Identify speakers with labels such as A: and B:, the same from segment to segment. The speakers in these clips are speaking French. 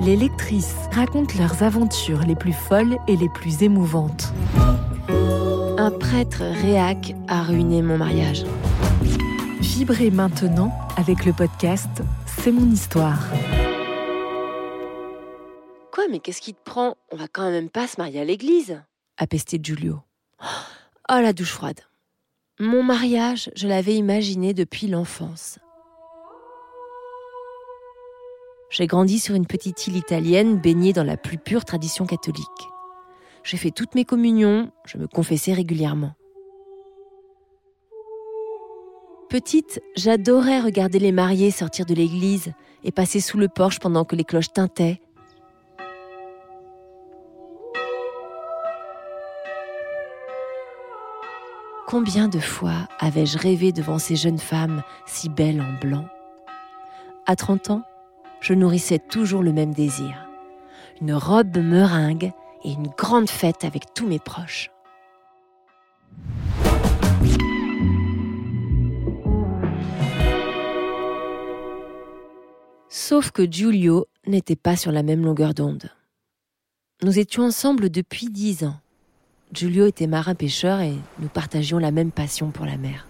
A: Les lectrices racontent leurs aventures les plus folles et les plus émouvantes.
B: Un prêtre réac a ruiné mon mariage.
A: Vibrez maintenant avec le podcast C'est mon histoire.
B: Quoi, mais qu'est-ce qui te prend? On va quand même pas se marier à l'église a pesté Giulio. Oh, la douche froide. Mon mariage, je l'avais imaginé depuis l'enfance. J'ai grandi sur une petite île italienne baignée dans la plus pure tradition catholique. J'ai fait toutes mes communions, je me confessais régulièrement. Petite, j'adorais regarder les mariés sortir de l'église et passer sous le porche pendant que les cloches tintaient. Combien de fois avais-je rêvé devant ces jeunes femmes si belles en blanc? À 30 ans, je nourrissais toujours le même désir. Une robe meringue et une grande fête avec tous mes proches. Sauf que Giulio n'était pas sur la même longueur d'onde. Nous étions ensemble depuis dix ans. Giulio était marin-pêcheur et nous partagions la même passion pour la mer.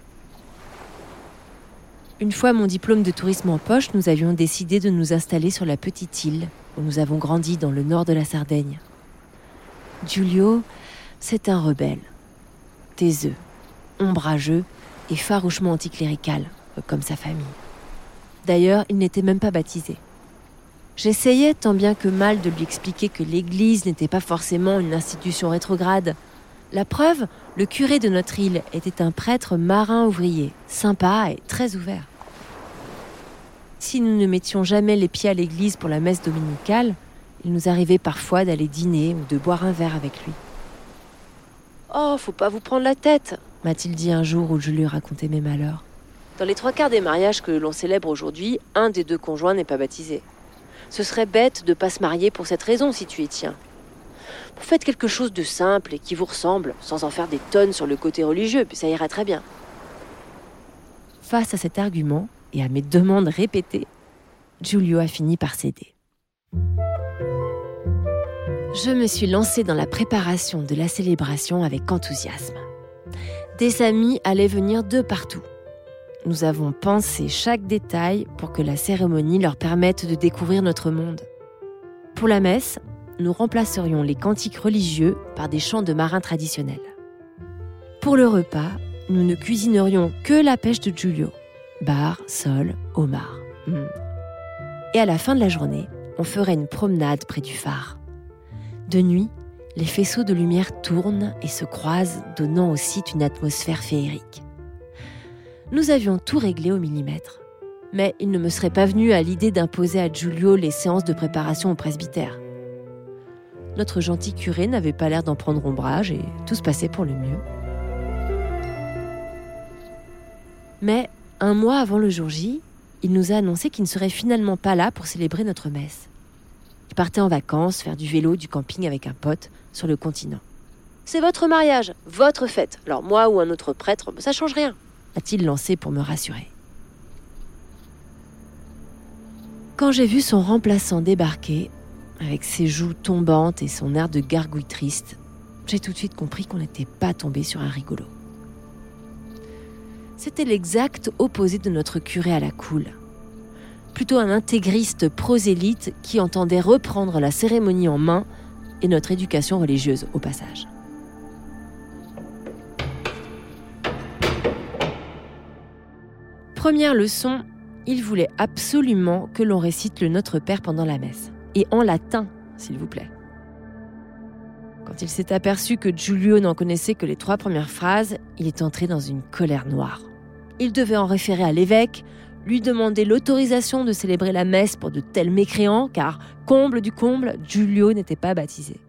B: Une fois mon diplôme de tourisme en poche, nous avions décidé de nous installer sur la petite île où nous avons grandi dans le nord de la Sardaigne. Giulio, c'est un rebelle, taiseux, ombrageux et farouchement anticlérical, comme sa famille. D'ailleurs, il n'était même pas baptisé. J'essayais tant bien que mal de lui expliquer que l'Église n'était pas forcément une institution rétrograde. La preuve, le curé de notre île était un prêtre marin ouvrier, sympa et très ouvert. Si nous ne mettions jamais les pieds à l'église pour la messe dominicale, il nous arrivait parfois d'aller dîner ou de boire un verre avec lui. Oh, faut pas vous prendre la tête, m'a-t-il dit un jour où je lui racontais mes malheurs. Dans les trois quarts des mariages que l'on célèbre aujourd'hui, un des deux conjoints n'est pas baptisé. Ce serait bête de pas se marier pour cette raison si tu y tiens. Faites quelque chose de simple et qui vous ressemble, sans en faire des tonnes sur le côté religieux, puis ça ira très bien. Face à cet argument et à mes demandes répétées, Giulio a fini par céder. Je me suis lancée dans la préparation de la célébration avec enthousiasme. Des amis allaient venir de partout. Nous avons pensé chaque détail pour que la cérémonie leur permette de découvrir notre monde. Pour la messe, nous remplacerions les cantiques religieux par des chants de marins traditionnels. Pour le repas, nous ne cuisinerions que la pêche de Giulio. Bar, sol, homard. Hmm. Et à la fin de la journée, on ferait une promenade près du phare. De nuit, les faisceaux de lumière tournent et se croisent, donnant au site une atmosphère féerique. Nous avions tout réglé au millimètre. Mais il ne me serait pas venu à l'idée d'imposer à Giulio les séances de préparation au presbytère. Notre gentil curé n'avait pas l'air d'en prendre ombrage et tout se passait pour le mieux. Mais un mois avant le jour J, il nous a annoncé qu'il ne serait finalement pas là pour célébrer notre messe. Il partait en vacances, faire du vélo, du camping avec un pote sur le continent. C'est votre mariage, votre fête. Alors moi ou un autre prêtre, ça change rien, a-t-il lancé pour me rassurer. Quand j'ai vu son remplaçant débarquer, avec ses joues tombantes et son air de gargouille triste, j'ai tout de suite compris qu'on n'était pas tombé sur un rigolo. C'était l'exact opposé de notre curé à la coule. Plutôt un intégriste prosélyte qui entendait reprendre la cérémonie en main et notre éducation religieuse au passage. Première leçon, il voulait absolument que l'on récite le Notre Père pendant la messe, et en latin, s'il vous plaît. Quand il s'est aperçu que Giulio n'en connaissait que les trois premières phrases, il est entré dans une colère noire. Il devait en référer à l'évêque, lui demander l'autorisation de célébrer la messe pour de tels mécréants, car, comble du comble, Giulio n'était pas baptisé.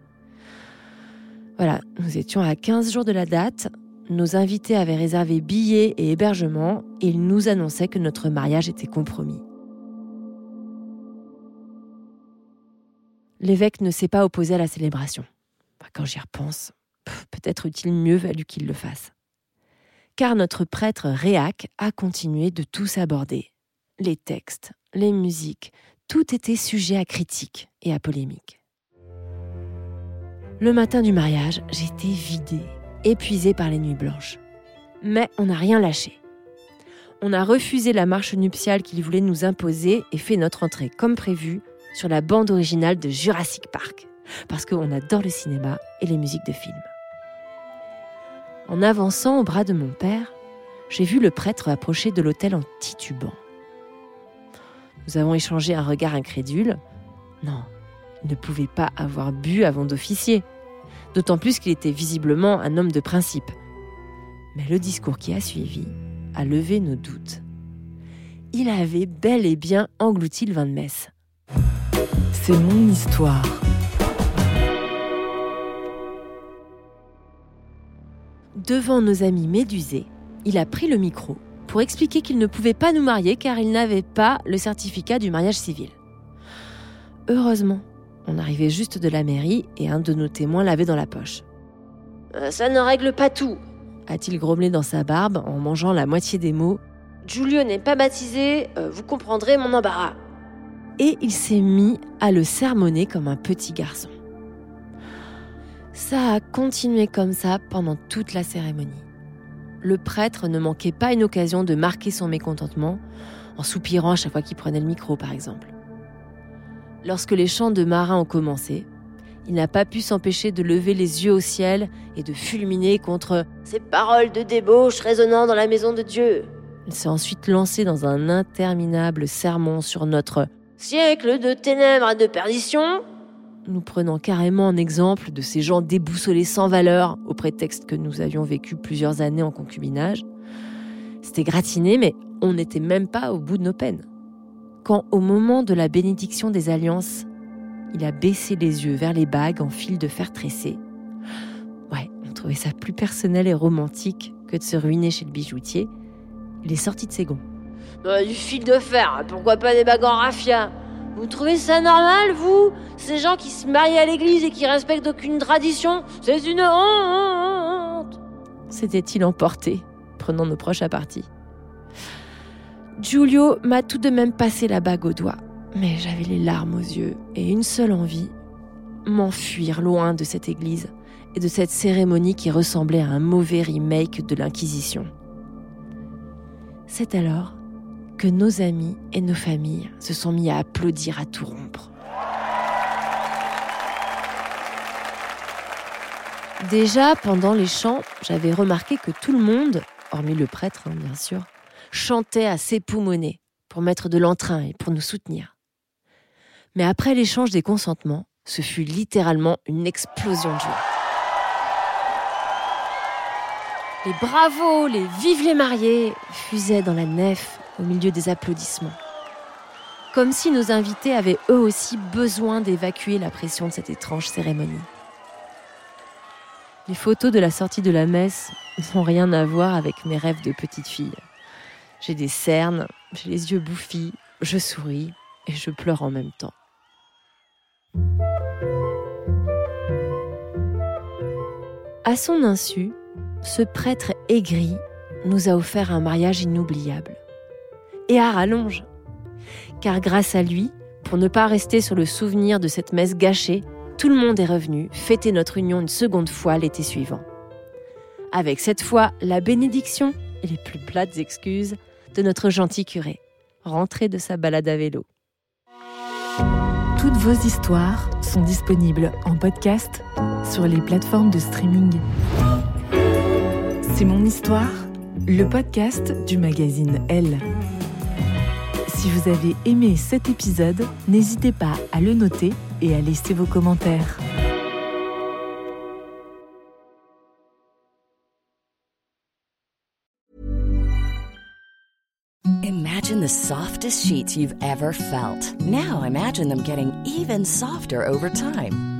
B: Voilà, nous étions à 15 jours de la date, nos invités avaient réservé billets et hébergement, et ils nous annonçaient que notre mariage était compromis. L'évêque ne s'est pas opposé à la célébration. Quand j'y repense, peut-être eût-il mieux valu qu'il le fasse. Car notre prêtre Réac a continué de tout s'aborder. Les textes, les musiques, tout était sujet à critique et à polémique. Le matin du mariage, j'étais vidée, épuisée par les nuits blanches. Mais on n'a rien lâché. On a refusé la marche nuptiale qu'il voulait nous imposer et fait notre entrée comme prévu sur la bande originale de Jurassic Park parce qu'on adore le cinéma et les musiques de films. En avançant au bras de mon père, j'ai vu le prêtre approcher de l'hôtel en titubant. Nous avons échangé un regard incrédule. Non, il ne pouvait pas avoir bu avant d'officier, d'autant plus qu'il était visiblement un homme de principe. Mais le discours qui a suivi a levé nos doutes. Il avait bel et bien englouti le vin de messe.
A: C'est mon histoire.
B: devant nos amis médusés, il a pris le micro pour expliquer qu'il ne pouvait pas nous marier car il n'avait pas le certificat du mariage civil. Heureusement, on arrivait juste de la mairie et un de nos témoins l'avait dans la poche. Euh, ça ne règle pas tout, a-t-il grommelé dans sa barbe en mangeant la moitié des mots. Julio n'est pas baptisé, euh, vous comprendrez mon embarras. Et il s'est mis à le sermonner comme un petit garçon. Ça a continué comme ça pendant toute la cérémonie. Le prêtre ne manquait pas une occasion de marquer son mécontentement en soupirant à chaque fois qu'il prenait le micro, par exemple. Lorsque les chants de marins ont commencé, il n'a pas pu s'empêcher de lever les yeux au ciel et de fulminer contre ces paroles de débauche résonnant dans la maison de Dieu. Il s'est ensuite lancé dans un interminable sermon sur notre siècle de ténèbres et de perdition, nous prenant carrément en exemple de ces gens déboussolés sans valeur au prétexte que nous avions vécu plusieurs années en concubinage. C'était gratiné, mais on n'était même pas au bout de nos peines. Quand, au moment de la bénédiction des alliances, il a baissé les yeux vers les bagues en fil de fer tressé. Ouais, on trouvait ça plus personnel et romantique que de se ruiner chez le bijoutier. Il est sorti de ses gonds. Du fil de fer, pourquoi pas des bagues en raffia vous trouvez ça normal, vous? Ces gens qui se marient à l'église et qui respectent aucune tradition C'est une honte! S'était-il emporté, prenant nos proches à partie. Giulio m'a tout de même passé la bague au doigt, mais j'avais les larmes aux yeux et une seule envie m'enfuir loin de cette église et de cette cérémonie qui ressemblait à un mauvais remake de l'Inquisition. C'est alors que nos amis et nos familles se sont mis à applaudir à tout rompre. Déjà, pendant les chants, j'avais remarqué que tout le monde, hormis le prêtre hein, bien sûr, chantait à s'époumoner pour mettre de l'entrain et pour nous soutenir. Mais après l'échange des consentements, ce fut littéralement une explosion de joie. Les bravos, les vives les mariés fusaient dans la nef au milieu des applaudissements. Comme si nos invités avaient eux aussi besoin d'évacuer la pression de cette étrange cérémonie. Les photos de la sortie de la messe n'ont rien à voir avec mes rêves de petite fille. J'ai des cernes, j'ai les yeux bouffis, je souris et je pleure en même temps. À son insu, ce prêtre aigri nous a offert un mariage inoubliable. Et à rallonge. Car grâce à lui, pour ne pas rester sur le souvenir de cette messe gâchée, tout le monde est revenu fêter notre union une seconde fois l'été suivant. Avec cette fois la bénédiction et les plus plates excuses de notre gentil curé, rentré de sa balade à vélo.
A: Toutes vos histoires sont disponibles en podcast sur les plateformes de streaming. C'est mon histoire, le podcast du magazine Elle. Si vous avez aimé cet épisode, n'hésitez pas à le noter et à laisser vos commentaires.
C: Imagine the softest sheets you've ever felt. Now imagine them getting even softer over time.